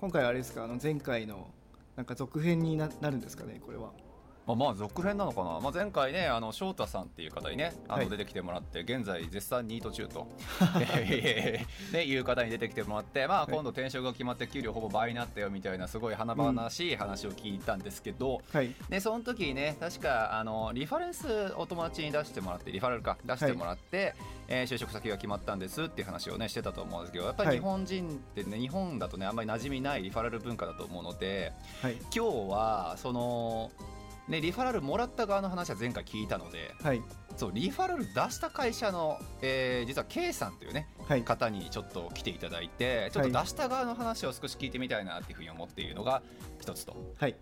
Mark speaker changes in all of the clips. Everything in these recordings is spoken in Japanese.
Speaker 1: 今回あれですかあの前回のなんか続編にななるんですかねこれは。
Speaker 2: あ、まあ続編なのかな、まあ、前回ねあの翔太さんっていう方にねあ
Speaker 1: はい。
Speaker 2: の出てきてもらって、現在絶賛ニート中と。ね、いう方に出てきてもらって、まあ、
Speaker 1: はい。
Speaker 2: 今度転職が決まって給料ほぼ倍になったよみたいなすごい華々しい話を聞いたんですけど、
Speaker 1: はい。
Speaker 2: でその時にね確かあのリファレンスお友達に出してもらってリファラルか出してもらって、えー就職先が決まったんですっていう話をねしてたと思うんですけどやっぱり
Speaker 1: はい。
Speaker 2: 日本人ってね、日本だとねあんまり馴染みないリファラル文化だと思うので
Speaker 1: はい。
Speaker 2: 今日はそのねリファラルもらった側の話は前回聞いたので
Speaker 1: はい。
Speaker 2: そうリファラル出した会社の、えー実は K さんというね
Speaker 1: はい。
Speaker 2: 方にちょっと来ていただいてちょっと出した側の話を少し聞いてみたいなっていうふうに思っているのが一つと。
Speaker 1: はい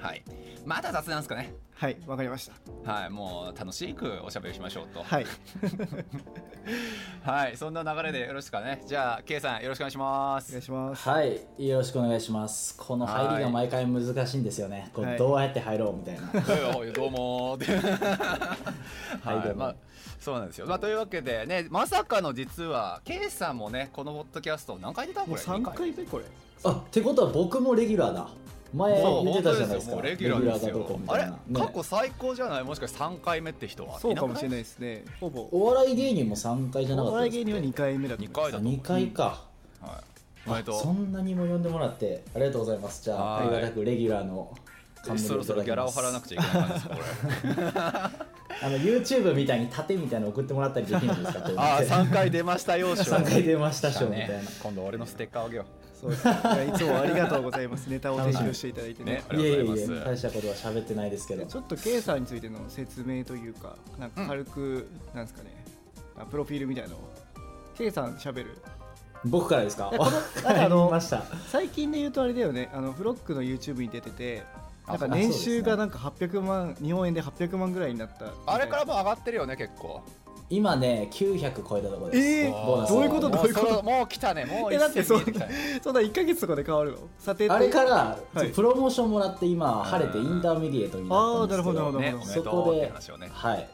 Speaker 2: はい。まだ雑談ですかね？
Speaker 1: はいわかりました。
Speaker 2: はいもう楽しくおしゃべりしましょうと。
Speaker 1: はい。
Speaker 2: はいそんな流れでよろしいですかね？じゃあ K さんよろしくお願いしま
Speaker 1: お
Speaker 2: す
Speaker 1: 願いします。
Speaker 3: はい、よろしくお願いします。この入りが毎回難しいんですよね。こ
Speaker 1: はい。う
Speaker 3: どうやって入ろうみたいな。
Speaker 2: はい。どうもーって。
Speaker 3: はいどうも
Speaker 2: まあそうなんですよ、まあ、というわけでねまさかの実は K さんもねこのポッドキャスト何回出たこれ。
Speaker 1: もう三回目これ。
Speaker 3: あ、ってことは僕もレギュラーだ。前
Speaker 2: そう
Speaker 3: 言ってたじゃないですか。
Speaker 2: レギュラーです
Speaker 3: レギュラーかど。ね。
Speaker 2: 過去最高じゃない？もしかして3回目って人は
Speaker 1: そうかもしれ
Speaker 2: い
Speaker 1: ないですね。ほぼ。
Speaker 3: お笑い芸人も3回じゃなか
Speaker 1: お
Speaker 3: ったです
Speaker 1: 笑い芸人は2回目だと
Speaker 2: 2回だと思う
Speaker 3: 2回か。
Speaker 2: はい。おめでとう。
Speaker 3: あそんなにも呼んでもらってありがとうございます。じゃあ、
Speaker 2: はい。
Speaker 3: ありがたくレギュラーの冠
Speaker 2: そろそろギャラを払わなくちゃいけないですこれ。
Speaker 3: あの YouTube みたいに盾みたいなの送ってもらったりできるんですか？
Speaker 2: ああ3回出ましたよ賞
Speaker 3: 3回出ました賞みたいな。
Speaker 2: ね今度俺のステッカーあげよ
Speaker 1: そうです。ねいやいつもありがとうございます。ネタを提供していただいてね。
Speaker 2: ね。あり
Speaker 3: いえい
Speaker 2: がとうございます。
Speaker 3: え大したことは喋ってないですけど。
Speaker 1: でちょっと K さんについての説明というかなんか軽く、なんですかね。あプロフィールみたいなのを。K さん喋る？
Speaker 3: 僕からですか？
Speaker 1: いやこの
Speaker 3: わかりました。
Speaker 1: 最近で言うとあれだよね。あのフロックの YouTube に出ててなんか
Speaker 3: あ
Speaker 1: 年収がなんか800万、日本円で800万ぐらいになった
Speaker 2: あれからもう上がってるよね結構
Speaker 3: 今ね900超えたところです、
Speaker 1: えーどういうこと？
Speaker 2: も
Speaker 1: どういうこと？
Speaker 2: もう来たね。もう
Speaker 1: えだってそう
Speaker 2: 一斉に見えてきたね
Speaker 1: そんな1か月とかで変わるの？査定って
Speaker 3: あれから、
Speaker 1: はい。
Speaker 3: プロモーションもらって今晴れてインターメディエートになったんですけど。
Speaker 1: あーなるほどなるほど。
Speaker 2: ね
Speaker 3: そこで
Speaker 2: ね。
Speaker 3: はい。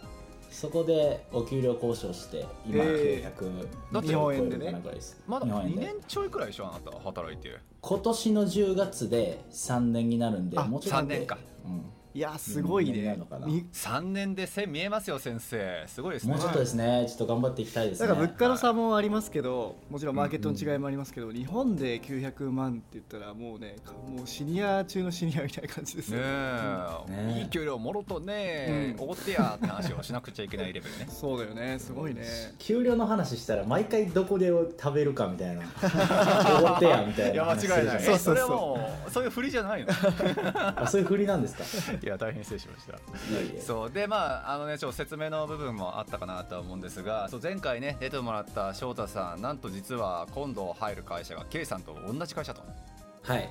Speaker 3: そこでお給料交渉して今
Speaker 1: え
Speaker 3: 900、
Speaker 2: だって
Speaker 1: 日本円でね。
Speaker 3: 超えるかなぐらいです
Speaker 2: まだ2
Speaker 3: 日本円で。
Speaker 2: 年ちょいくらいでしょ？あなた働いて
Speaker 3: 今年の10月で3年になるんで
Speaker 1: あ
Speaker 3: もうちょっとで
Speaker 2: 3年か。
Speaker 3: うん
Speaker 1: いやすごいね。
Speaker 3: のかな？
Speaker 1: に
Speaker 2: 3年で線見えますよ先生。すごいですね。
Speaker 3: もうちょっとですね。ちょっと頑張っていきたいですね。
Speaker 1: だから物価の差もありますけど、もちろんマーケットの違いもありますけど、日本で900万って言ったらもうねもうシニア中のシニアみたいな感じです
Speaker 2: ね。
Speaker 1: よ
Speaker 2: え、
Speaker 3: ね
Speaker 2: いい給料もろとね
Speaker 1: うん。
Speaker 2: おごってやって話をしなくちゃいけないレベルね。
Speaker 1: そうだよね。すごいね。
Speaker 3: 給料の話したら毎回どこで食べるかみたいな。おごってやみたいない
Speaker 2: や間違いない。
Speaker 1: そうそうそう。
Speaker 2: えそれはもうそういう振りじゃないの？
Speaker 3: あそういう振りなんですか？
Speaker 2: いや大変失礼しました。そう。でまああのねちょっと説明の部分もあったかなとは思うんですがそう前回ね出てもらった翔太さんなんと実は今度入る会社が K さんと同じ会社と。
Speaker 3: はい。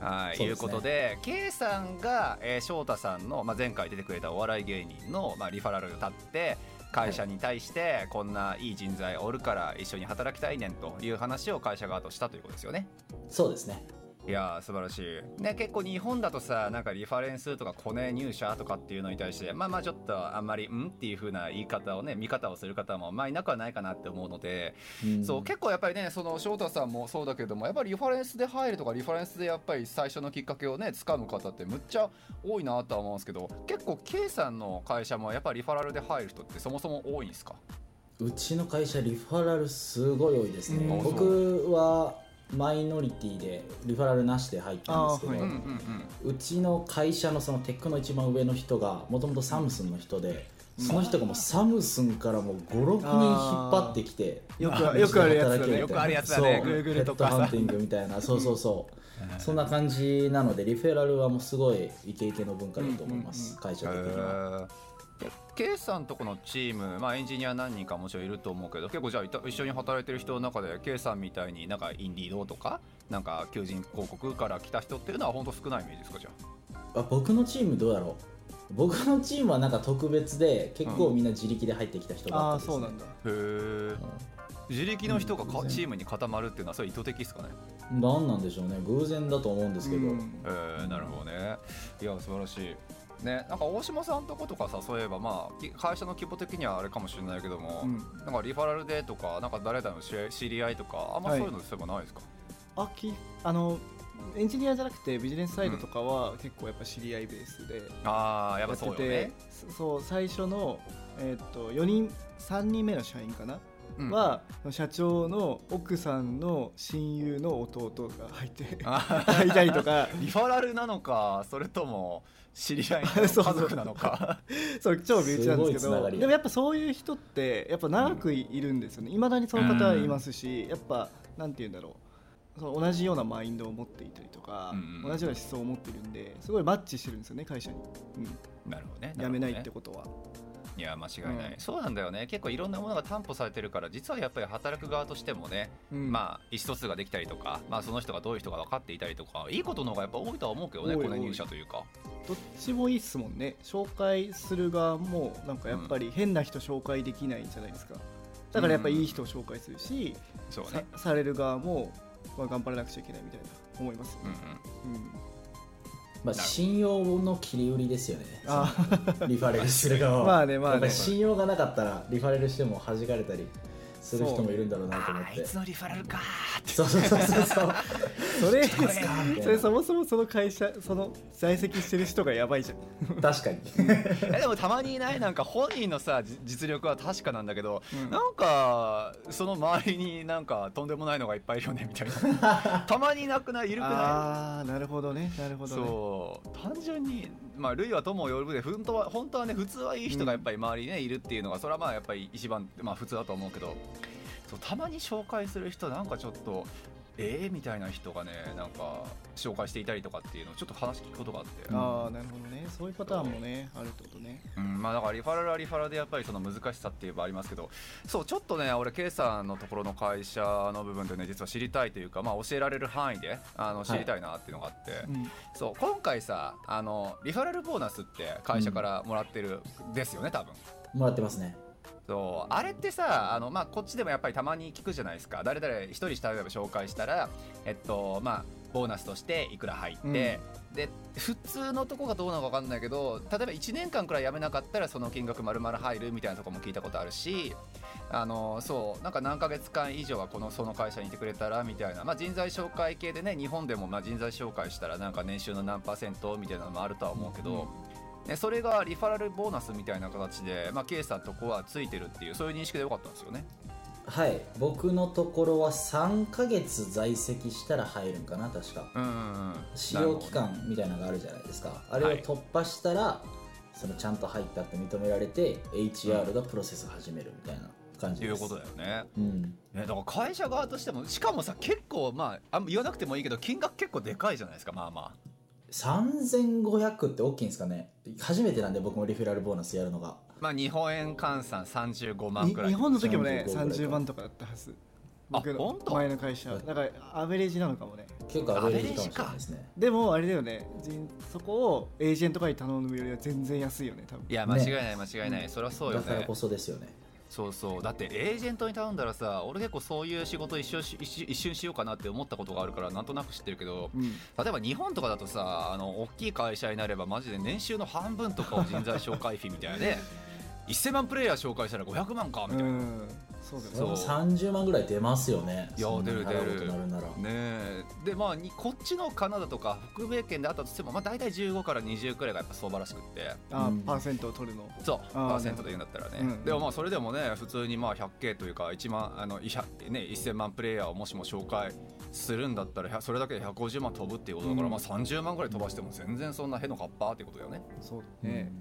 Speaker 2: はい、
Speaker 3: ね。
Speaker 2: いうことで K さんが、えー翔太さんの、まあ、前回出てくれたお笑い芸人の、まあ、リファラルを立って会社に対してこんないい人材おるから一緒に働きたいねんという話を会社側としたということですよね。
Speaker 3: そうですね
Speaker 2: いやー素晴らしい、ね、結構日本だとさなんかリファレンスとかコネ入社とかっていうのに対してまあまあちょっとあんまりん？っていう風な言い方をね見方をする方もまあいなくはないかなって思うので、
Speaker 3: うん。
Speaker 2: そう結構やっぱりねその翔太さんもそうだけどもやっぱりリファレンスで入るとかリファレンスでやっぱり最初のきっかけをね掴む方ってむっちゃ多いなとは思うんですけど結構 K さんの会社もやっぱりリファラルで入る人ってそもそも多いんですか？
Speaker 3: うちの会社リファラルすごい多いですね、
Speaker 1: うん。
Speaker 3: 僕はマイノリティでリファラルなしで入ったんですけど、
Speaker 1: はい。
Speaker 2: うんうんうん
Speaker 3: うちの会社のそのテックの一番上の人がもともとサムスンの人で、その人がもうサムスンからもう56人引っ張ってきて
Speaker 1: よくよくあるやつだね。
Speaker 2: よくあるやつだね。
Speaker 3: そう。
Speaker 1: Google とか。
Speaker 3: ヘッドハンティングみたいな。そうそうそう。そんな感じなのでリフェラルはもうすごいイケイケの文化だと思います、会社的には
Speaker 2: へーケイさんとこのチーム、まあ、エンジニア何人かもちろんいると思うけど結構じゃあいた一緒に働いてる人の中でケイさんみたいになんかインディードとかなんか求人広告から来た人っていうのは本当少ないイメージですかじゃあ？
Speaker 3: あ僕のチームどうだろう？僕のチームはなんか特別で結構みんな自力で入ってきた人だ
Speaker 1: あ
Speaker 3: ったです、ね
Speaker 1: あそうなんだ。
Speaker 2: へえ自力の人がか
Speaker 3: うん
Speaker 2: チームに固まるっていうのはそれ意図的ですかね？
Speaker 3: 何なんでしょうね。偶然だと思うんですけど、
Speaker 1: うん。
Speaker 2: えー、なるほどね。いや素晴らしいね、なんか大島さんとことかさそういえばまあき会社の規模的にはあれかもしれないけども、
Speaker 1: うん。
Speaker 2: なんかリファラルでとかなんか誰々の知り合いとかあんまそういうのそういえばないですか、
Speaker 1: あきあのエンジニアじゃなくてビジネスサイドとかは結構やっぱ知り合いベースで
Speaker 2: ああやっ
Speaker 1: てて、
Speaker 2: そうよね、
Speaker 1: そそう最初の、えーっと4人3人目の社員かな、
Speaker 2: うん。
Speaker 1: は社長の奥さんの親友の弟が入って
Speaker 2: あ
Speaker 1: い たりとか。
Speaker 2: リファラルなのかそれとも知り合いの 家族なのか。
Speaker 1: そう超身内なんですけど。でもやっぱそういう人ってやっぱ長くいるんですよね。いまだにその方はいますし、やっぱなんて言うんだろう。その同じようなマインドを持っていたりとか、
Speaker 2: うん
Speaker 1: 同じような思想を持ってるんですごいマッチしてるんですよね会社に、うん、
Speaker 2: なるほどね。
Speaker 1: 辞めないってことは、
Speaker 2: いや間違いない、
Speaker 1: うん。
Speaker 2: そうなんだよね。結構いろんなものが担保されてるから実はやっぱり働く側としてもね、
Speaker 1: うん。
Speaker 2: まあ意思疎通ができたりとか、まあ、その人がどういう人が分かっていたりとかいいことの方がやっぱ多いとは思うけどねこの入社というか。
Speaker 1: どっちもいいっすもんね。紹介する側もなんかやっぱり変な人紹介できないじゃないですか。だからやっぱいい人を紹介するし、
Speaker 2: そうね。
Speaker 1: さされる側も、まあ、頑張らなくちゃいけないみたいな思いますよ
Speaker 2: うん
Speaker 1: ね
Speaker 2: うん、
Speaker 1: うん
Speaker 3: まあ、信用の切り売りですよね。リファレルする側は。
Speaker 1: まあねまあね。
Speaker 3: 信用がなかったらリファレルしても弾かれたりする人もいるんだろうなと思って。
Speaker 2: あいつのリファラルかーって。
Speaker 3: そうそうそうそう。そ う
Speaker 1: それそれそもそもその会社その在籍してる人がやばいじゃん。
Speaker 3: 確かに。
Speaker 2: えでもたまにいないなんか本人のさじ実力は確かなんだけど、
Speaker 1: うん。
Speaker 2: なんかその周りになんかとんでもないのがいっぱいいるよねみたいな。たまにいなくないいるくない？
Speaker 1: ああなるほどねなるほどね。
Speaker 2: そう。単純にまあ類は友を呼ぶで本当は本当はね普通はいい人がやっぱり周りにねいるっていうのがそれはまあやっぱり一番まあ普通だと思うけど。そうたまに紹介する人なんかちょっとええみたいな人がねなんか紹介していたりとかっていうのをちょっと話聞くことがあって、
Speaker 1: ああなるほどね。そういうパターンもねあるってことね。
Speaker 2: うん、まあだからリファラルはリファラルでやっぱりその難しさっていうのはありますけどそうちょっとね俺 K さんのところの会社の部分でね実は知りたいというか、まあ、教えられる範囲であの知りたいなっていうのがあって、
Speaker 1: うん。
Speaker 2: そう今回さあのリファラルボーナスって会社からもらってるですよね、多分。
Speaker 3: もらってますね
Speaker 2: そう。あれってさあの、まあ、こっちでもやっぱりたまに聞くじゃないですか。誰々一人例えば紹介したらえっとまあボーナスとしていくら入って、で普通のとこがどうなのか分かんないけど例えば1年間くらい辞めなかったらその金額丸々入るみたいなとこも聞いたことあるしあのそう。なんか何ヶ月間以上はこのその会社にいてくれたらみたいな、まあ、人材紹介系でね日本でもまあ人材紹介したらなんか年収の何パーセントみたいなのもあるとは思うけど、ね、それがリファラルボーナスみたいな形で、まあ、K さんとこはついてるっていうそういう認識でよかったんですよね。
Speaker 3: はい。僕のところは3ヶ月在籍したら入るんかな確か。
Speaker 2: うんうんうん。
Speaker 3: 使用期間みたいなのがあるじゃないですか。あれを突破したら、そのちゃんと入ったって認められて HR がプロセス始めるみたいな感じです。
Speaker 2: いうことだよね。
Speaker 3: うん。
Speaker 2: ね、だから会社側としてもしかもさ結構まああ言わなくてもいいけど金額結構でかいじゃないですかまあまあ
Speaker 3: 3500って大きいんですかね？初めてなんで僕もリフェラルボーナスやるのが。
Speaker 2: まあ日本円換算35万
Speaker 1: に
Speaker 2: くらい。
Speaker 1: 日本の時もね
Speaker 3: 35ぐらいか。
Speaker 1: 30万とかだったはず。
Speaker 2: あ
Speaker 1: 僕
Speaker 2: 本当？
Speaker 1: の前の会社。だからアベレージなのかもね。
Speaker 3: 結構アベレージかもしれないですね。
Speaker 1: でもあれだよね。人そこをエージェントとかに頼むよりは全然安いよね多分。
Speaker 2: いや間違いない間違いない、それはそうよね。
Speaker 3: だからこそですよね
Speaker 2: そうそう。だってエージェントに頼んだらさ俺結構そういう仕事一瞬し一瞬一瞬しようかなって思ったことがあるからなんとなく知ってるけど
Speaker 1: うん。
Speaker 2: 例えば日本とかだとさあの大きい会社になればマジで年収の半分とかを人材紹介費みたいなね 1000万プレイヤー紹介したら500万かみたいな、
Speaker 1: うんそうだよね。
Speaker 2: そう。
Speaker 3: それも30万ぐらい出ますよね。
Speaker 2: いや出る出る。
Speaker 3: なるなら。
Speaker 2: ねえ。でまあにこっちのカナダとか北米圏であったとしても、まあ、大体15から20くらいがやっぱ相場らしくって。
Speaker 1: あ
Speaker 3: うん。
Speaker 1: パーセントを取るの。
Speaker 2: そう
Speaker 1: あー
Speaker 2: パーセントで言うんだったらね、
Speaker 1: うん
Speaker 2: でもまあそれでもね普通にまあ 100K というか1万あのね1000万プレイヤーをもしも紹介するんだったらそれだけで150万飛ぶっていうことだから、
Speaker 1: うん
Speaker 2: まあ30万ぐらい飛ばしても全然そんなへのかっぱっていうことだよね。
Speaker 1: そうだね。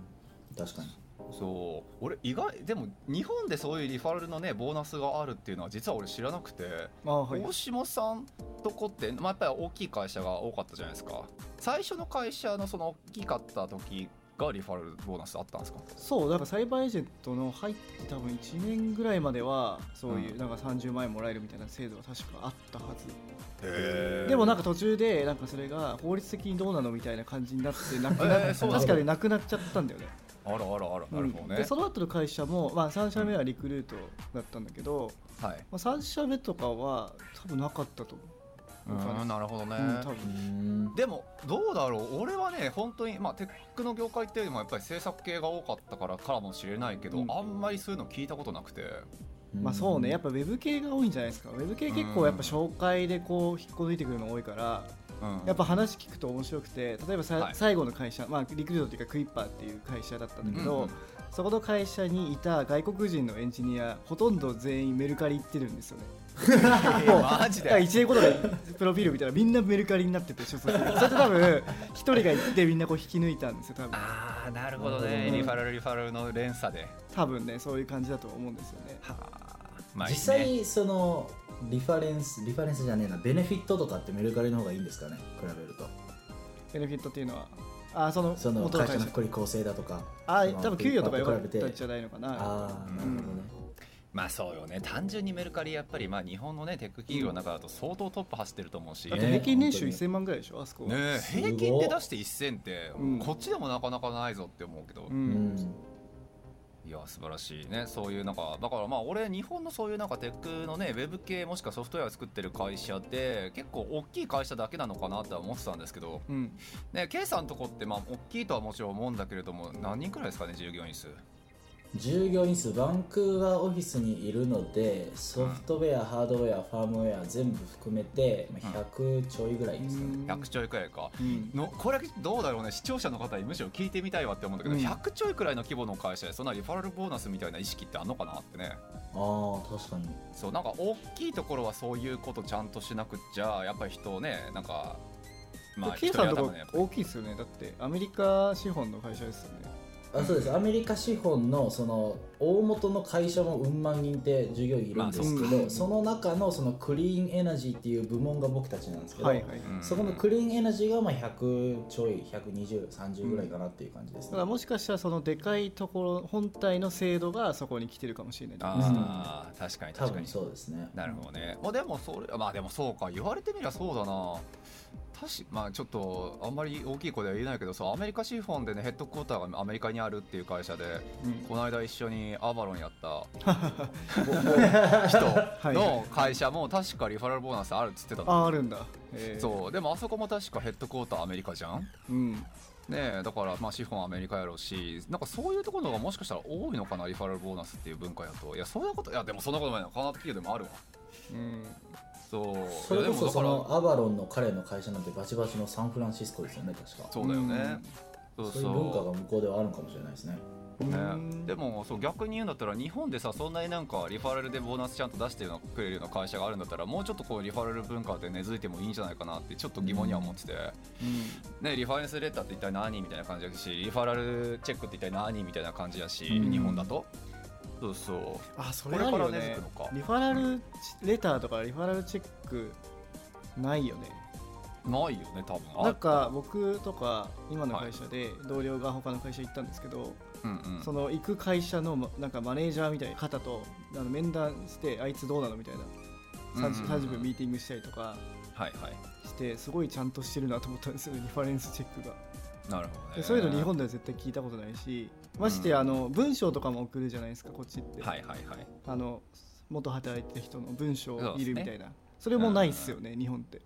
Speaker 3: うん。確かに
Speaker 2: そう。俺意外でも日本でそういうリファラルのねボーナスがあるっていうのは実は俺知らなくて、
Speaker 1: あはい。
Speaker 2: 大島さんとこって、まあ、やっぱり大きい会社が多かったじゃないですか。最初の会社のその大きかった時がリファラルボーナスあったんですか？
Speaker 1: そうだからサイバーエージェントの入って多分1年ぐらいまではそういう
Speaker 2: うん。
Speaker 1: なんか30万円もらえるみたいな制度が確かあったはず。
Speaker 2: へ
Speaker 1: でもなんか途中でなんかそれが法律的にどうなのみたいな感じになってなくな 確かになくなっちゃったんだよね
Speaker 2: あらあらあらなるほど
Speaker 1: うん
Speaker 2: ね。
Speaker 1: でその後の会社も、まあ、3社目はリクルートだったんだけど、
Speaker 2: はい。
Speaker 1: まあ、3社目とかは多分なかったと思う。
Speaker 2: うんなるほどね、
Speaker 1: うん
Speaker 2: でもどうだろう。俺はね本当にまあテックの業界っていうよりもやっぱり制作系が多かったからからもしれないけど、
Speaker 1: うん。
Speaker 2: あんまりそういうの聞いたことなくて。
Speaker 1: まあそうね。やっぱウェブ系が多いんじゃないですか。ウェブ系結構やっぱ紹介でこう引っこ抜いてくるの多いから。
Speaker 2: うん
Speaker 1: やっぱ話聞くと面白くて例えばさ、
Speaker 2: はい。
Speaker 1: 最後の会社、まあ、リクルートっていうかクイッパーっていう会社だったんだけど、
Speaker 2: うんうん
Speaker 1: そこの会社にいた外国人のエンジニアほとんど全員メルカリ行ってるんですよね。
Speaker 2: マジで
Speaker 1: ？1年後とかプロフィール見たらみんなメルカリになってて所属 それで多分一人が行ってみんなこう引き抜いたんですよ多分
Speaker 2: ああなるほど
Speaker 3: ね。
Speaker 2: ねリファラルリファラルの連鎖で。
Speaker 1: 多分ねそういう感じだと思うんですよね。
Speaker 2: はあ。まあ
Speaker 3: 実際そのリファレンスリファレンスじゃねえな。ベネフィットとかってメルカリの方がいいんですかね？比べると。
Speaker 1: ベネフィットっていうのは？あその
Speaker 3: その
Speaker 1: 会社。
Speaker 3: 会社の福利厚生だとか。
Speaker 1: あ多分給与とか良かっ
Speaker 3: 比べて。
Speaker 1: たんじゃないのかな。
Speaker 3: ああなるほどね。
Speaker 2: まあそうよね。単純にメルカリやっぱりまあ日本のねテック企業の中だと相当トップ走ってると思うし、
Speaker 1: だって
Speaker 2: ね
Speaker 1: 平均年収
Speaker 3: 本当に
Speaker 1: 1000万ぐらいでしょ？あそこ。は
Speaker 2: え。
Speaker 3: すごい
Speaker 2: 平均で出して1000って、
Speaker 1: うん。
Speaker 2: こっちでもなかなかないぞって思うけど、
Speaker 1: う
Speaker 3: うんん
Speaker 2: いや素晴らしいね。そういうなんかだからまあ俺日本のそういうなんかテックのねウェブ系もしくはソフトウェアを作ってる会社って結構大きい会社だけなのかなって思ってたんですけど
Speaker 1: うん。
Speaker 2: ね K さんのとこってまあ大きいとはもちろん思うんだけれども何人くらいですかね従業員数？
Speaker 3: 従業員数バンクーバーオフィスにいるのでソフトウェア、ハードウェアファームウェア全部含めてまあ100ちょいぐらいです。かね、
Speaker 2: 100ちょいくらいか。
Speaker 1: うん。
Speaker 2: のこれどうだろうね。視聴者の方にむしろ聞いてみたいわって思うんだけど、
Speaker 1: うん。
Speaker 2: 100ちょいくらいの規模の会社でそんなリファラルボーナスみたいな意識ってあんのかなってね。
Speaker 3: ああ確かに。
Speaker 2: そうなんか大きいところはそういうことちゃんとしなくっちゃやっぱり人をねなんかまあ
Speaker 1: K さんのとこ大きいですよね。だってアメリカ資本の会社ですよね
Speaker 3: あそうです。アメリカ資本のその大元の会社もうん万人って従業員いるんですけ
Speaker 1: まあ
Speaker 3: ど、
Speaker 1: そ
Speaker 3: の中のそのクリーンエナジーっていう部門が僕たちなんですけど、
Speaker 1: はいはい
Speaker 2: うん
Speaker 3: そこのクリーンエナジーがまあ100ちょい12030ぐらいかなっていう感じですね、
Speaker 1: だからもしかしたらそのでかいところ本体の制度がそこに来てるかもしれない
Speaker 2: ああ確かに
Speaker 3: 多
Speaker 2: 確かに。
Speaker 3: 分そうですね。
Speaker 2: なるほどね。まあでもそれまあでもそうか。言われてみりゃそうだなまあちょっとあんまり大きい声では言えないけどそうアメリカ資本でねヘッドクォーターがアメリカにあるっていう会社で
Speaker 1: うん。
Speaker 2: この間一緒にアバロンやった
Speaker 1: い。
Speaker 2: 人の会社も確かリファラルボーナスあるっつってたの
Speaker 1: ああるんだ。
Speaker 2: そう。でもあそこも確かヘッドクォーターアメリカじゃん？
Speaker 1: うん。
Speaker 2: ねえだからまあ資本アメリカやろうしなんかそういうところがもしかしたら多いのかなリファラルボーナスっていう文化やと。いやそんなこといやでもそんなことないのカナダ企業でもあるわ。
Speaker 1: うん
Speaker 2: そう。
Speaker 3: それこそそのアバロンの彼の会社なんてバチバチのサンフランシスコですよね確か。
Speaker 2: そうだよね、そう
Speaker 3: そう。いう文化が向こうではあるのかもしれないですね。
Speaker 1: うん。
Speaker 2: ね、でもそう逆に言うんだったら日本でさそんなになんかリファラルでボーナスちゃんと出してくれるような会社があるんだったらもうちょっとこうリファラル文化で根付いてもいいんじゃないかなってちょっと疑問には思ってて、ね、リファレンスレターって一体何みたいな感じだしリファラルチェックって一体何みたいな感じだし、
Speaker 1: うん。
Speaker 2: 日本だとそうそう。
Speaker 1: あそれあるよね。リファラルレターとかリファラルチェックないよね。
Speaker 2: ないよね多分。あ
Speaker 1: なんか僕とか今の会社で同僚が他の会社行ったんですけど、
Speaker 2: うんうん。
Speaker 1: その行く会社のまなんかマネージャーみたいな方とあの面談してあいつどうなのみたいな 30, 30分ミーティングしたりとか
Speaker 2: はいはい。
Speaker 1: してすごいちゃんとしてるなと思ったんですよねリファレンスチェックが。
Speaker 2: なるほどね。
Speaker 1: でそういうの日本では絶対聞いたことないしましてあの文章とかも送るじゃないですかこっちって、
Speaker 2: はいはいはい。
Speaker 1: あの元働いてる人の文章いるみたいな。そ,、れもないっすよね日本って。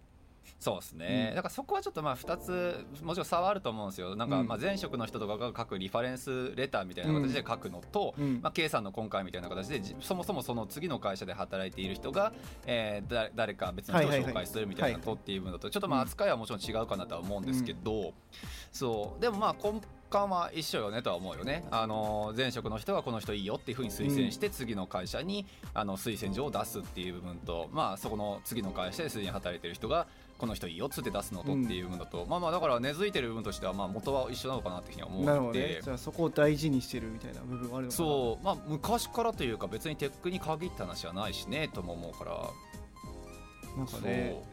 Speaker 2: そうですね、
Speaker 1: うん。
Speaker 2: だからそこはちょっとまあ2つもちろん差はあると思うんですよ。なんか
Speaker 1: うん。
Speaker 2: まあ前職の人とかが書くリファレンスレターみたいな形で書くのと、
Speaker 1: うん。
Speaker 2: まあ、K さんの今回みたいな形でじそもそもその次の会社で働いている人が、えーだ誰か別の人を紹介するみたいなとっていう分だとちょっとまあ扱いはもちろん違うかなとは思うんですけど、そう。でもまあ根幹は一緒よねとは思うよね。あの前職の人がこの人いいよっていうふうに推薦して次の会社にあの推薦状を出すっていう部分とまあそこの次の会社ですでに働いてる人がこの人いいよっつって出すのとっていう部分だと、まあまあだから根付いてる部分としてはまあ元は一緒なのかなっていうふうには思
Speaker 1: なるほど
Speaker 2: ってて
Speaker 1: ね。じゃあそこを大事にしてるみたいな部分はある
Speaker 2: そう。まあ昔からというか別にテックに限った話はないしねとも思うから。
Speaker 1: なんかね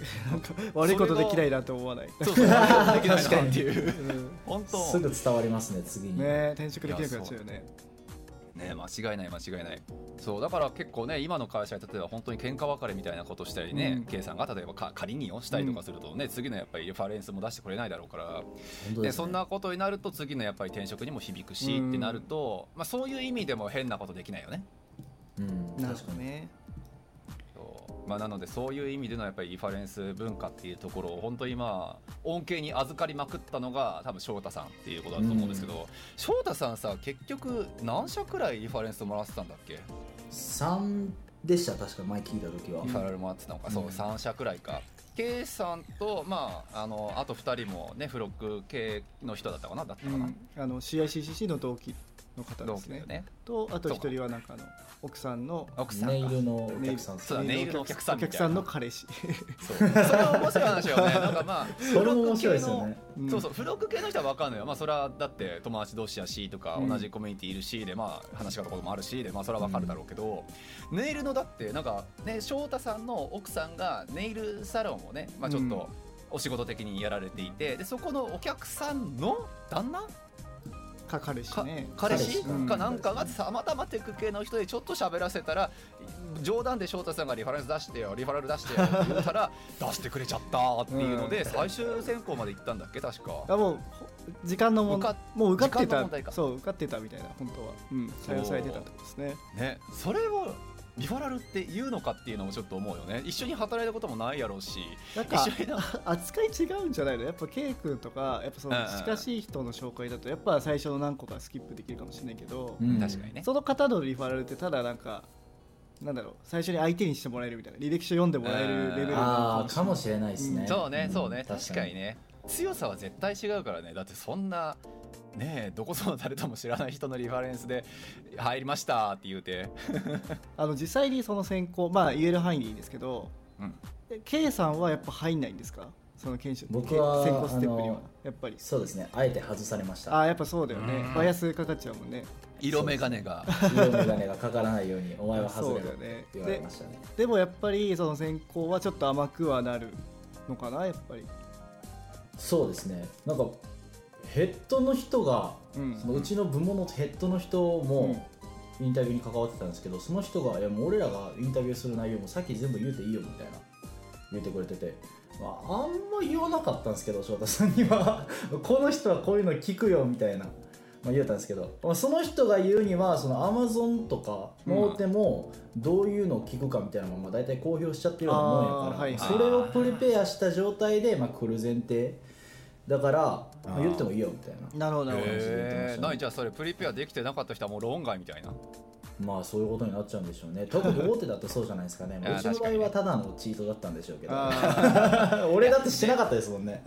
Speaker 1: 悪いことできないなと思わない、
Speaker 2: そうっていう。
Speaker 1: うん。
Speaker 2: 本 当
Speaker 3: すぐ伝わりますね次に、
Speaker 1: ね転職できなくなっちゃうよね。
Speaker 2: ね間違いない間違いない。そうだから結構ね今の会社で例えば本当に喧嘩別れみたいなことしたりね、
Speaker 1: うん。
Speaker 2: K さんが例えばか仮にをしたりとかするとね、次のやっぱりレファレンスも出してくれないだろうから、
Speaker 3: 本当
Speaker 2: でそんなことになると次のやっぱり転職にも響くし、
Speaker 1: うん
Speaker 2: ってなると、まあ、そういう意味でも変なことできないよね。
Speaker 3: うん。
Speaker 1: なる
Speaker 3: 確かに
Speaker 1: ほどね
Speaker 2: まあ、なのでそういう意味でのやっぱりリファレンス文化っていうところを本当にまあ恩恵に預かりまくったのが多分翔太さんっていうことだと思うんですけど、翔太さんさ結局何社くらいリファレンスもらってたんだっけ
Speaker 3: ？3でした確か前聞いた時は、
Speaker 2: リファラルもらってたのか、そう
Speaker 3: うん
Speaker 2: 3社くらいか。K さんとまああのあと2人もねフロック系の人だったかな？だったかな、
Speaker 1: うん、あの CICCC の同期の方ですね。
Speaker 2: ね。
Speaker 1: とあと一人はなんかあの奥さんの
Speaker 2: 奥さんか。
Speaker 3: ネイルのお客さん。
Speaker 2: そうだネイルのお客さん
Speaker 1: お客さんの彼氏。
Speaker 2: そう。それは面白い話よね。なんかまあ
Speaker 3: それも面白いですよね。
Speaker 1: うん。
Speaker 2: そうそう付録系の人は分かんないよ、まあ、それはだって友達同士やしとか
Speaker 1: うん。
Speaker 2: 同じコミュニティいるしで、まあ、話し方こともあるしで、まあ、それは分かるだろうけど、ネイルのだってなんかね翔太さんの奥さんがネイルサロンをね、まあ、ちょっ
Speaker 1: うん。
Speaker 2: とお仕事的にやられていてでそこのお客さんの旦那
Speaker 1: か彼氏
Speaker 2: か
Speaker 1: ね
Speaker 2: 彼氏？かなんかがたまたまテック系の人でちょっと喋らせたら冗談で翔太さんがリファレンス出してよリファラル出してよって言ったら 出してくれちゃったっていうので最終選考まで行ったんだっけ？確か。
Speaker 1: あもうほ時間の問
Speaker 2: 受か
Speaker 1: もう受かってた。そう受かってたみたいな本当は。うん採用されてたってことですね。
Speaker 2: ね、それをリファラルって言うのかっていうのもちょっと思うよね。一緒に働いたこともないやろうし
Speaker 1: なんか
Speaker 2: 一緒にな
Speaker 1: 扱い違うんじゃないの？やっぱ K 君とかやっぱその近しい人の紹介だとやっぱ最初の何個かスキップできるかもしれないけど、
Speaker 3: うん。
Speaker 2: 確かにね。
Speaker 1: その方のリファラルってただなんかなんだろう最初に相手にしてもらえるみたいな履歴書読んでもらえるレベル
Speaker 3: かも
Speaker 1: し
Speaker 3: しれないですね、
Speaker 2: そうね
Speaker 3: ん
Speaker 2: そうね。確かにね強さは絶対違うからね。だってそんなねえどこその誰とも知らない人のリファレンスで入りましたって言うて、
Speaker 1: あの実際にその選考まあ言える範囲でいいんですけど
Speaker 2: うん、
Speaker 1: え K さんはやっぱ入んないんですか？その研修
Speaker 3: 僕は
Speaker 1: 選考ステップには。
Speaker 3: あの
Speaker 1: やっぱり。
Speaker 3: そうですね。あえて外されました。
Speaker 1: ああやっぱそうだよね。
Speaker 2: うん。
Speaker 1: バイアスかかっちゃうもんね。
Speaker 2: 色眼鏡が。
Speaker 3: 色眼鏡がかからないようにお前は外れろましたね。
Speaker 1: でもやっぱりその選考はちょっと甘くはなるのかなやっぱり
Speaker 3: そうですね。なんかヘッドの人が
Speaker 1: うん。
Speaker 3: そのうちの部門のヘッドの人もインタビューに関わってたんですけどその人がいやもう俺らがインタビューする内容もさっき全部言うていいよみたいな言ってくれてて、まあ、あんま言わなかったんですけど翔太さんには。この人はこういうの聞くよみたいな、まあ、言えたんですけど、まあ、その人が言うにはそのアマゾンとか大手もどういうのを聞くかみたいなのもまあ大体公表しちゃってるようなもんやから、
Speaker 1: はい
Speaker 3: それをプレペアした状態でまあ来る前提だから、まあ、言ってもいいよみたいな。
Speaker 1: なるほどなるほど。
Speaker 3: へ
Speaker 2: えー、何じゃあそれプリペアできてなかった人はもう論外みたいな。
Speaker 3: まあそういうことになっちゃうんでしょうね。特に大手だとそうじゃないですかね。うちの場合はただのチートだったんでしょうけど。
Speaker 1: あ
Speaker 3: 俺だってしてなかったですもんね。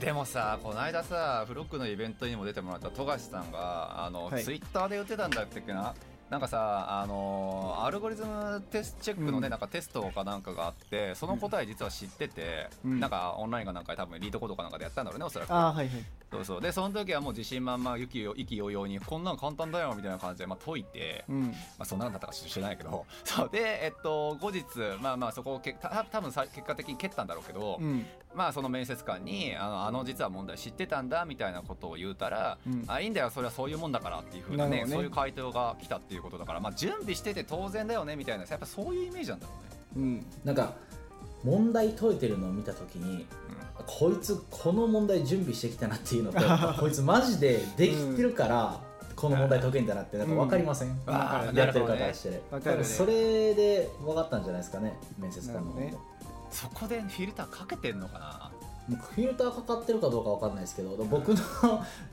Speaker 2: でもさこの間さフロックのイベントにも出てもらった富樫さんがあの、
Speaker 1: はい。
Speaker 2: ツイッターで言ってたんだっけななんかさあのアルゴリズムテストチェックのね、
Speaker 1: うん。
Speaker 2: なんかテストかなんかがあってその答え実は知ってて、
Speaker 1: うん。
Speaker 2: なんかオンラインかなんかで多分リードコードかなんかでやったんだろうねおそらく。
Speaker 1: あーはいはい。
Speaker 2: そうそう。でその時はもう自信満々意気意気揚々にこんなん簡単だよみたいな感じで、まあ、解いて、
Speaker 1: うん。
Speaker 2: まあ、そんなんだったか知らないけど。そう。で、えっと、後日まあまあそこをけた多分さ結果的に蹴ったんだろうけど、
Speaker 1: うん。
Speaker 2: まあその面接官にあのあの実は問題知ってたんだみたいなことを言うたら、
Speaker 1: うん。
Speaker 2: あいいんだよそれはそういうもんだからっていうふうなね
Speaker 1: ね。
Speaker 2: そういう回答が来たっていうことだから、まあ、準備してて当然だよねみたいなやっぱそういうイメージなんだろうね。
Speaker 1: うん。
Speaker 3: なんか問題解いてるのを見た時にこいつこの問題準備してきたなっていうのと こいつマジでできてるから、この問題解けんだなってなんか分かりません、
Speaker 2: あー
Speaker 3: やってる方して。
Speaker 1: わかるね。
Speaker 3: それで分かったんじゃないですかね面接官の
Speaker 1: ね。
Speaker 2: そこでフィルターかけてんのかな？
Speaker 3: フィルターかかってるかどうかわかんないですけど僕の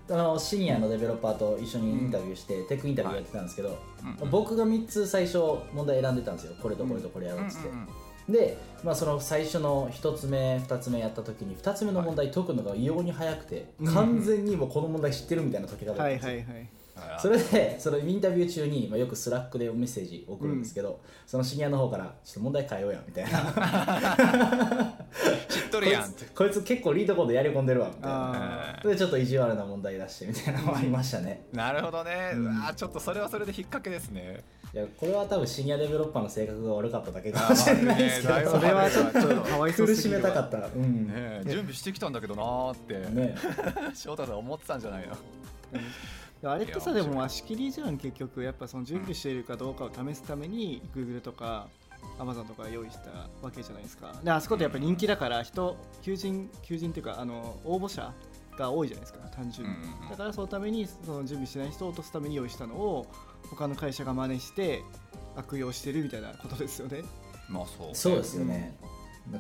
Speaker 3: あのシニアのデベロッパーと一緒にインタビューして、テックインタビューやってたんですけど、
Speaker 2: うん
Speaker 3: 僕が3つ最初問題選んでたんですよ。これとこれとこれやろうっつって、
Speaker 2: うんうんうん。
Speaker 3: で、まあ、その最初の1つ目2つ目やった時に2つ目の問題解くのが異様に早くて、
Speaker 1: うん
Speaker 3: 完全にもうこの問題知ってるみたいな解き方だったん
Speaker 1: はい
Speaker 3: ですよ、
Speaker 1: はいはい
Speaker 2: あ
Speaker 3: それでそのインタビュー中に、まあ、よく Slack でメッセージ送るんですけど、そのシニアの方から「ちょっと問題変えようや」みたいな
Speaker 2: るやんって
Speaker 3: いつこいつ結構 LeetCode やり込んでるわみたいな。
Speaker 1: あ
Speaker 3: それでちょっと意地悪な問題出してみたいなのもありましたね。
Speaker 2: なるほどね、う
Speaker 3: うん
Speaker 2: わちょっとそれはそれで引っ掛けですね。
Speaker 3: いやこれは多分シニアデベロッパーの性格が悪かっただけかもしれないですけど、
Speaker 2: ね
Speaker 1: それはちょっとかわいそう
Speaker 3: 苦しめたかった。うん。
Speaker 2: ねえ。準備してきたんだけどなーって、
Speaker 3: ね
Speaker 2: 翔太さん思ってたんじゃないの？
Speaker 1: あれってさでも足切りじゃん結局。やっぱその準備しているかどうかを試すために Google とか Amazon とか用意したわけじゃないですか。であそこってやっぱ人気だから人求人求人っていうかあの応募者が多いじゃないですか単純に、
Speaker 2: うんうんうん。
Speaker 1: だからそのためにその準備してない人を落とすために用意したのを他の会社が真似して悪用してるみたいなことですよね。
Speaker 2: まあそう。
Speaker 3: そうですよね、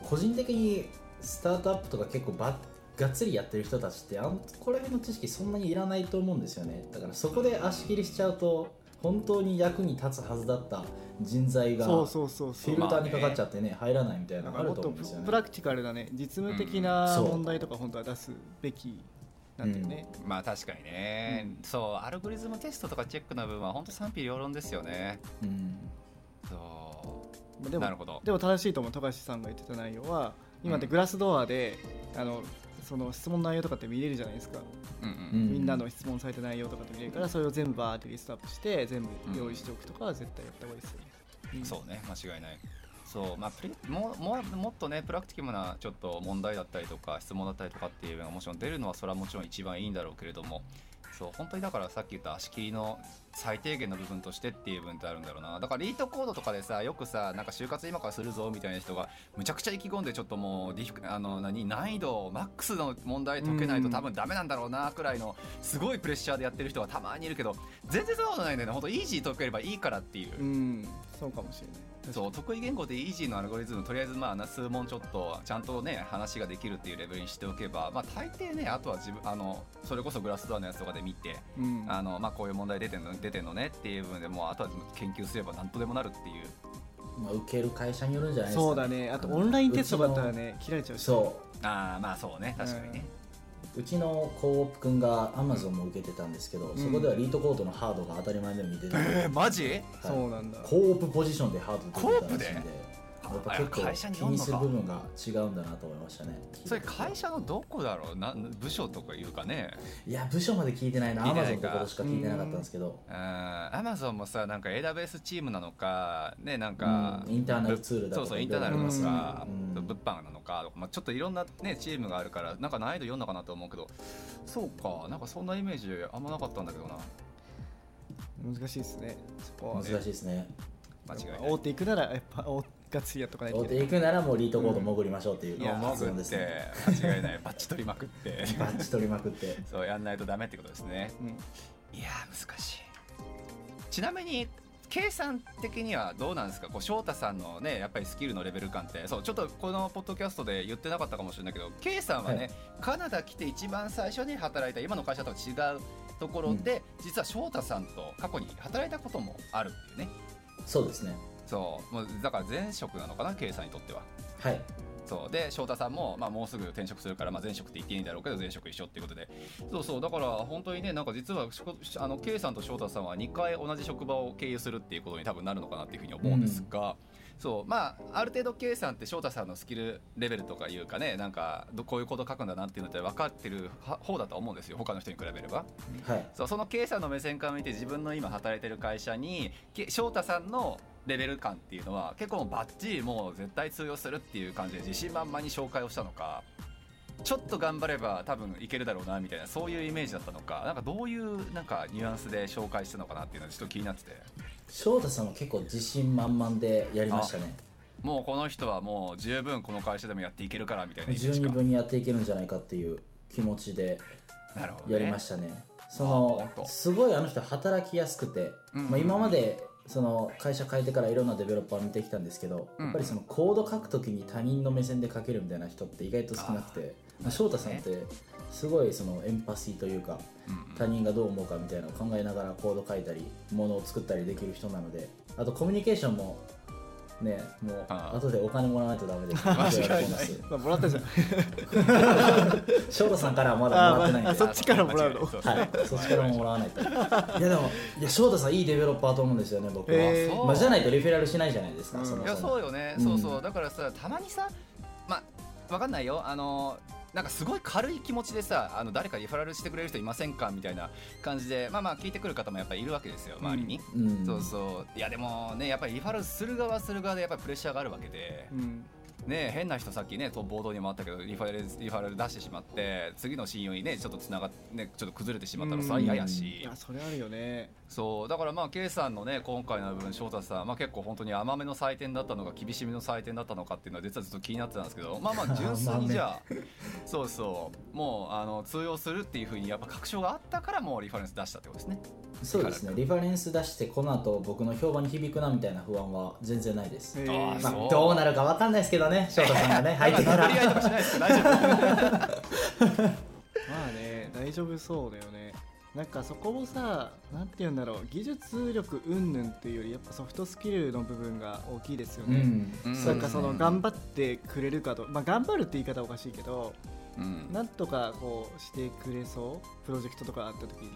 Speaker 3: 個人的にスタートアップとか結構ばがっつりやってる人たちってあんこれの知識そんなにいらないと思うんですよね。だからそこで足切りしちゃうと本当に役に立つはずだった人材がフ
Speaker 1: そうそうそうそう。
Speaker 3: ィルターにかかっちゃってね入らないみたいなのがある
Speaker 1: もっと
Speaker 3: と思うんですよね。
Speaker 1: プラクティカルなね実務的
Speaker 3: う
Speaker 1: な問題とか本当は出すべきなんだよね、
Speaker 2: まあ確かにね、そうアルゴリズムテストとかチェックの部分は本当賛否両論ですよね。
Speaker 3: うん。
Speaker 2: そう。
Speaker 1: でも
Speaker 2: なるほど。
Speaker 1: でも正しいと思う富樫さんが言ってた内容は今ってグラスドアで、あのその質問内容とかって見れるじゃないですか、
Speaker 2: うんう
Speaker 3: うん。
Speaker 2: ん
Speaker 1: みんなの質問された内容とかって見れるからそれを全部バーってリストアップして全部用意しておくとかは絶対やった方がいいですよね、ん。
Speaker 2: そうね間違いない。そうまあプレもももっとねプラクティブなちょっと問題だったりとか質問だったりとかっていうのがもちろん出るのはそれはもちろん一番いいんだろうけれども。そう本当にだからさっき言った足切りの最低限の部分としてっていう部分ってあるんだろうな。だからリートコードとかでさよくさなんか就活今からするぞみたいな人がむちゃくちゃ意気込んでちょっともうディフあの何難易度マックスの問題解けないと多分ダメなんだろうなくらいのすごいプレッシャーでやってる人がたまにいるけど全然そんなことないんだよね。本当イージー解ければいいからっていう。
Speaker 1: うん。そうかもしれない。
Speaker 2: そう得意言語でイージーのアルゴリズムとりあえずまあ数問ちょっとちゃんとね話ができるっていうレベルにしておけばまあ大抵ねあとは自分あのそれこそグラスドアのやつとかで見て、
Speaker 1: うん。
Speaker 2: あのまあこういう問題出てんの出てんのねっていう部分でもうあとは研究すれば何とでもなるっていう。
Speaker 3: まあ、受ける会社によるんじゃないですか、
Speaker 1: そうだね。あとオンラインテストだったらね切られちゃうし。
Speaker 3: そ
Speaker 2: ああまあそうね。確かにね、
Speaker 3: ううちのコープ君が Amazon も受けてたんですけど、そこではリートコードのハードが当たり前のように出てて、
Speaker 2: えー、マジ？
Speaker 3: はい。
Speaker 1: そうなんだ。
Speaker 3: コープポジションでハード出てたらしいん
Speaker 2: コープで
Speaker 3: で？やっぱ結構
Speaker 2: 会社に
Speaker 3: 気
Speaker 2: よんのか。
Speaker 3: にする部分が違うんだなと思いましたね。
Speaker 2: それ会社のどこだろう？な部署とかいうかね。
Speaker 3: いや部署まで聞いてないな。
Speaker 2: 聞いてない
Speaker 3: Amazon
Speaker 2: か
Speaker 3: のところしか聞いてなかったんですけど。
Speaker 2: アマゾンもさなんか AWS チームなのかねなんか、
Speaker 3: うん。インターナルツールだとか
Speaker 2: そうそうインターナルなのか、
Speaker 3: うん。
Speaker 2: 物販なのか、まあ、ちょっといろんな、ね、チームがあるからなんか難易度4のかなと思うけどそうか。なんかそんなイメージあんまなかったんだけどな。
Speaker 1: 難しいですね。そこは
Speaker 3: 難しいですね。
Speaker 2: 間違いない。
Speaker 1: 大手行くならやっぱつりやっとかないと
Speaker 3: 行くならもうリートコード潜りましょうっていう
Speaker 2: いや
Speaker 3: 発
Speaker 2: 潜って間違いない。バッチ取りまくって。
Speaker 3: バッチ取りまくって。
Speaker 2: そうやんないとダメってことですね。
Speaker 1: うん。
Speaker 2: いやー難しい。ちなみに計算的にはどうなんですか？こう翔太さんのねやっぱりスキルのレベル感って。そうちょっとこのポッドキャストで言ってなかったかもしれないけど K さんはね、
Speaker 3: はい。
Speaker 2: カナダ来て一番最初に働いた今の会社とは違うところで、実は翔太さんと過去に働いたこともあるっていうね。
Speaker 3: そうですね
Speaker 2: そうもうだから前職なのかな K さんにとっては。
Speaker 3: はい。
Speaker 2: そう。で翔太さんも、まあ、もうすぐ転職するから、まあ、前職って言っていいんだろうけど前職一緒っていうことで。そうそうだから本当にねなんか実はあの K さんと翔太さんは2回同じ職場を経由するっていうことに多分なるのかなっていうふうに思うんですが、そうまあある程度 K さんって翔太さんのスキルレベルとかいうかねなんかどこういうこと書くんだなっていうのって分かってるは方だと思うんですよ。他の人に比べれば。
Speaker 3: はい。
Speaker 2: そうその K さんの目線から見て自分の今働いてる会社にけ翔太さんのレベル感っていうのは結構バッチリもう絶対通用するっていう感じで自信満々に紹介をしたのかちょっと頑張れば多分いけるだろうなみたいなそういうイメージだったのかなんかどういうなんかニュアンスで紹介したのかなっていうのはちょっと気になってて。
Speaker 3: 翔太さんは結構自信満々でやりましたね。
Speaker 2: もうこの人はもう十分この会社でもやっていけるからみたいな
Speaker 3: 十二分にやっていけるんじゃないかっていう気持ちでやりましたね。その
Speaker 2: 当
Speaker 3: すごいあの人働きやすくて、まあ、今までその会社変えてからいろんなデベロッパー見てきたんですけど、
Speaker 2: うん。
Speaker 3: やっぱりそのコード書くときに他人の目線で書けるみたいな人って意外と少なくてまあ、翔太さんってすごいそのエンパシーというか
Speaker 2: うんうん。
Speaker 3: 他人がどう思うかみたいなのを考えながらコード書いたりものを作ったりできる人なのであとコミュニケーションもねもう
Speaker 2: ああ。
Speaker 3: 後でお金もらわないとダメです。
Speaker 1: 間違いないまあもらったじゃん。
Speaker 3: 翔太さんからはまだもらってない。んで
Speaker 1: あそっちからもらうの？
Speaker 3: はい、そっちからももらわないと。いやでも、いや翔太さんいいデベロッパーと思うんですよね、僕は。まあじゃないとリフェラルしないじゃないですか。
Speaker 1: うん。
Speaker 2: いや
Speaker 3: そ
Speaker 2: うよね、
Speaker 3: うん
Speaker 2: そう。そうだからさたまにさまあわかんないよ。あのなんかすごい軽い気持ちでさあの誰かリファラルしてくれる人いませんかみたいな感じでまあまあ聞いてくる方もやっぱりいるわけですよ周りに、
Speaker 3: うん、
Speaker 2: そうそう。いやでもねやっぱりリファラルする側はする側でやっぱりプレッシャーがあるわけで。
Speaker 1: うん。
Speaker 2: ね変な人さっきねと冒頭にもあったけどリファラルリファラル出してしまって次の信用にねちょっとつながねちょっと崩れてしまったらそれは嫌や
Speaker 1: い
Speaker 2: し。
Speaker 1: やそれあるよね
Speaker 2: そうだからまあ K さんのね今回の部分翔太さん、まあ、結構本当に甘めの採点だったのか厳しめの採点だったのかっていうのは実はずっと気になってたんですけどまあまあ純粋にじゃあそうそうもうあの通用するっていうふうにやっぱ確証があったからもうリファレンス出したってことですね。
Speaker 3: そうですね、リファレンス出して、この後僕の評判に響くなみたいな不安は全然ないです。まあどうなるかわかんないですけどね、翔太さんがね、入ってから。
Speaker 1: まあね大丈夫そうだよねなんかそこもさなんて言うんだろう技術力云々っていうよりやっぱソフトスキルの部分が大きいですよね、
Speaker 3: うん、
Speaker 2: うん。
Speaker 1: なんかその頑
Speaker 3: 張
Speaker 1: 張ってくれるかと、まあ、頑張るって言い方はおかしいけど
Speaker 2: うん。
Speaker 1: なんとかこうしてくれそうプロジェクトとかあった時に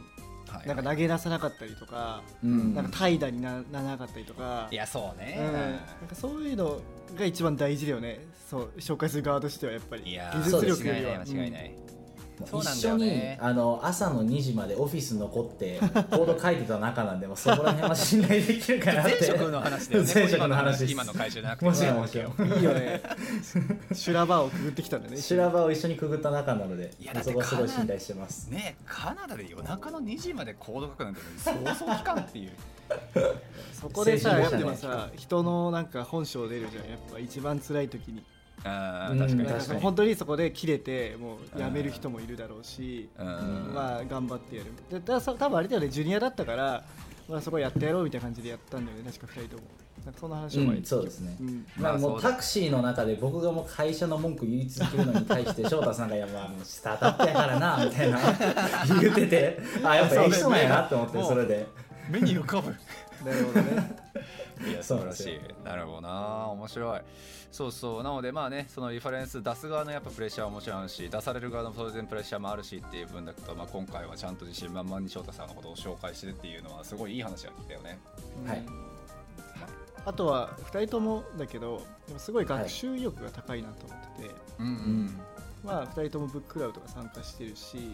Speaker 2: はい
Speaker 1: なんか投げ出さなかったりとか、
Speaker 3: うん。
Speaker 1: なんか怠惰になならなかったりとか。
Speaker 2: いやそうね、
Speaker 1: うん、なんかそういうのが一番大事だよね。そう紹介する側としてはやっぱり。技術力よりは。
Speaker 2: 間違いない間違いない、そうなん
Speaker 3: 一緒
Speaker 2: だよね。
Speaker 3: にあの朝の2時までオフィス残ってコード書いてた仲なんで、もう そこら辺は信頼できるかなって。
Speaker 2: 前職の話だよね。
Speaker 3: 前職の話。です
Speaker 2: 今の会社じゃなくて。
Speaker 3: もちろん
Speaker 2: ね
Speaker 3: もちろん。
Speaker 1: うんいいよね。修羅場をくぐってきたんだね
Speaker 3: 修羅場を一緒にくぐった仲なので
Speaker 2: いや
Speaker 3: そこはすごい信頼してます。
Speaker 2: ねカナダで夜中の2時までコード書くなんてそうそう期間っていう。
Speaker 1: そこでさ
Speaker 3: 青春
Speaker 1: やっぱさ人のなんか本性出るじゃん。やっぱ一番辛い時に。
Speaker 3: うん
Speaker 2: あー確かに。
Speaker 3: 確かに。
Speaker 1: か本当にそこで切れてもう辞める人もいるだろうし
Speaker 2: うん。
Speaker 1: まあ頑張ってやる。でだ多分あれだよねジュニアだったからまあそこやってやろうみたいな感じでやったんだよね確か2人とも。なんかそんな話を前に
Speaker 3: うんそうですね。
Speaker 1: うん。
Speaker 3: まあも
Speaker 2: う
Speaker 3: タクシーの中で僕がもう会社の文句言い続けるのに対して 翔太さんが「いやまあもうスタートアップやからな」みたいな言っててあやっぱええ人なんやなって思って
Speaker 2: そう
Speaker 3: それで。
Speaker 2: 目に浮かぶ。
Speaker 1: なるほどね。
Speaker 2: いや素晴らしい。なるほどな面白いそうそう。なのでまあねそのリファレンス出す側のやっぱプレッシャーはもちろんあるし出される側の当然プレッシャーもあるしっていう分だと、まあ、今回はちゃんと自信満々に翔太さんのことを紹介してっていうのはすごいいい話が聞いたよね。
Speaker 3: はい。
Speaker 1: あとは2人ともだけどでもすごい学習意欲が高いなと思ってて、
Speaker 2: うん
Speaker 3: うん。
Speaker 1: まあ2人ともブッククラウドが参加してるし、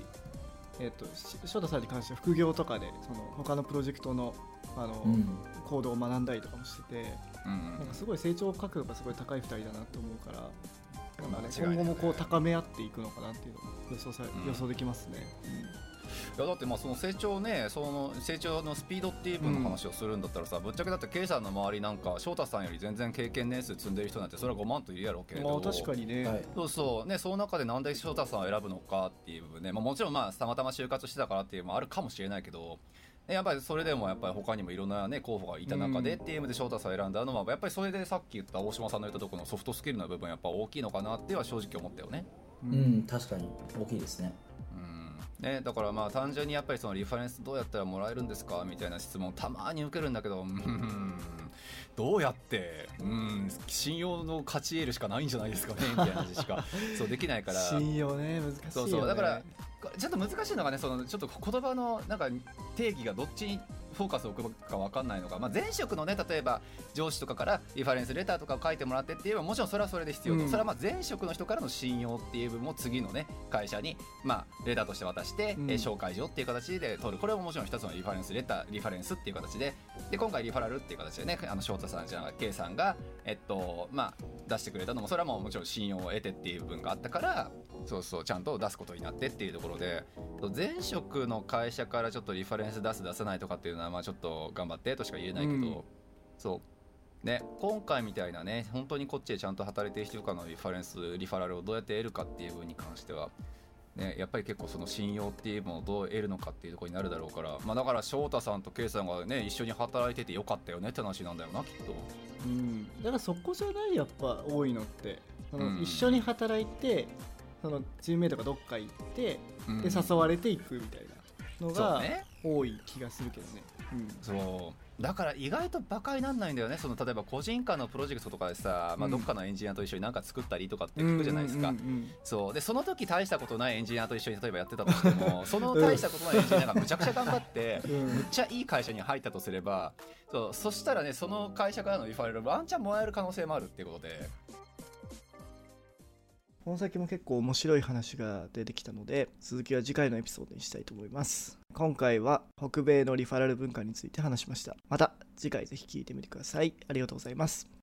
Speaker 1: えっとし翔太さんに関しては副業とかでその他のプロジェクトのあの、
Speaker 3: うん。
Speaker 1: コードを学んだりとかもしてて。
Speaker 2: うん
Speaker 1: なんかすごい成長角度がすごい高い2人だなと思うからなんか、ね、今後もこう高め合っていくのかなっていうのが予想さ、
Speaker 2: うん。
Speaker 1: 予想できますね。
Speaker 2: いやだってまあその成長ねその成長のスピードっていう分の話をするんだったらさ、ぶっちゃけだって K さんの周りなんか翔太さんより全然経験年数積んでる人なんてそれは5万といるやろうけれど。
Speaker 1: まあ確かにね、
Speaker 3: はい。
Speaker 2: そうそう。ねその中でなんで翔太さんを選ぶのかっていう部分ね、まあ、もちろんまあたまたま就活してたからっていうのもあるかもしれないけどねやっぱりそれでもやっぱり他にもいろんなね候補がいた中でっていうので翔太さんを選んだのはやっぱりそれでさっき言った大島さんの言ったところのソフトスキルの部分やっぱ大きいのかなっては正直思ったよね。
Speaker 1: う
Speaker 3: ん確かに大きいですね
Speaker 2: ね、だからまあ単純にやっぱりそのリファレンスどうやったらもらえるんですか？みたいな質問たまに受けるんだけどうんどうやって？うん信用の勝ち得るしかないんじゃないですかね？みたいな話しか そうできないから。
Speaker 1: 信用ね難しいよね。
Speaker 2: そうそう。だからちょっと難しいのがねそのちょっと言葉のなんか定義がどっちにフォーカスを置くか分かんないのが、まあ、前職のね例えば上司とかからリファレンスレターとかを書いてもらってって言えばもちろんそれはそれで必要と、
Speaker 1: うん。
Speaker 2: それはまあ前職の人からの信用っていう部分も次のね会社に、まあ、レターとして渡して、
Speaker 1: うん。
Speaker 2: えー紹介状っていう形で取る。これももちろん一つのリファレンスレターリファレンスっていう形で。で今回リファラルっていう形でねあの翔太さんじゃな K さんが、えっとまあ、出してくれたのもそれはもうもちろん信用を得てっていう部分があったからそうそうちゃんと出すことになってっていうところで前職の会社からちょっとリファレンス出す出さないとかっていうのはまあちょっと頑張ってとしか言えないけど、
Speaker 1: うん。
Speaker 2: そう。ね今回みたいなね本当にこっちでちゃんと働いてる人からのリファレンスリファラルをどうやって得るかっていう部分に関してはね、やっぱり結構その信用っていうものをどう得るのかっていうところになるだろうから、まあ、だから翔太さんと圭さんがね一緒に働いててよかったよねって話なんだよなきっと。
Speaker 1: うん、だからそこじゃないやっぱ多いのって。
Speaker 2: うん。
Speaker 1: 一緒に働いてそのチームメイトがどっか行って、
Speaker 2: うん。
Speaker 1: で誘われていくみたいなのが
Speaker 2: ね。
Speaker 1: 多い気がするけどね。うん。
Speaker 2: そう。だから意外とバカになんないんだよね。その例えば個人間のプロジェクトとかでさ、まあ、
Speaker 1: うん。
Speaker 2: どっかのエンジニアと一緒に何か作ったりとかって聞くじゃないですか、そう。でその時大したことないエンジニアと一緒に例えばやってたとしても その大したことないエンジニアがむちゃくちゃ頑張って
Speaker 1: うん。
Speaker 2: むっちゃいい会社に入ったとすればそう。そしたらねその会社からのリファレルワンチャンもらえる可能性もあるってことで
Speaker 1: この先も結構面白い話が出てきたので続きは次回のエピソードにしたいと思います。今回は北米のリファラル文化について話しました。また次回ぜひ聞いてみてください。ありがとうございます。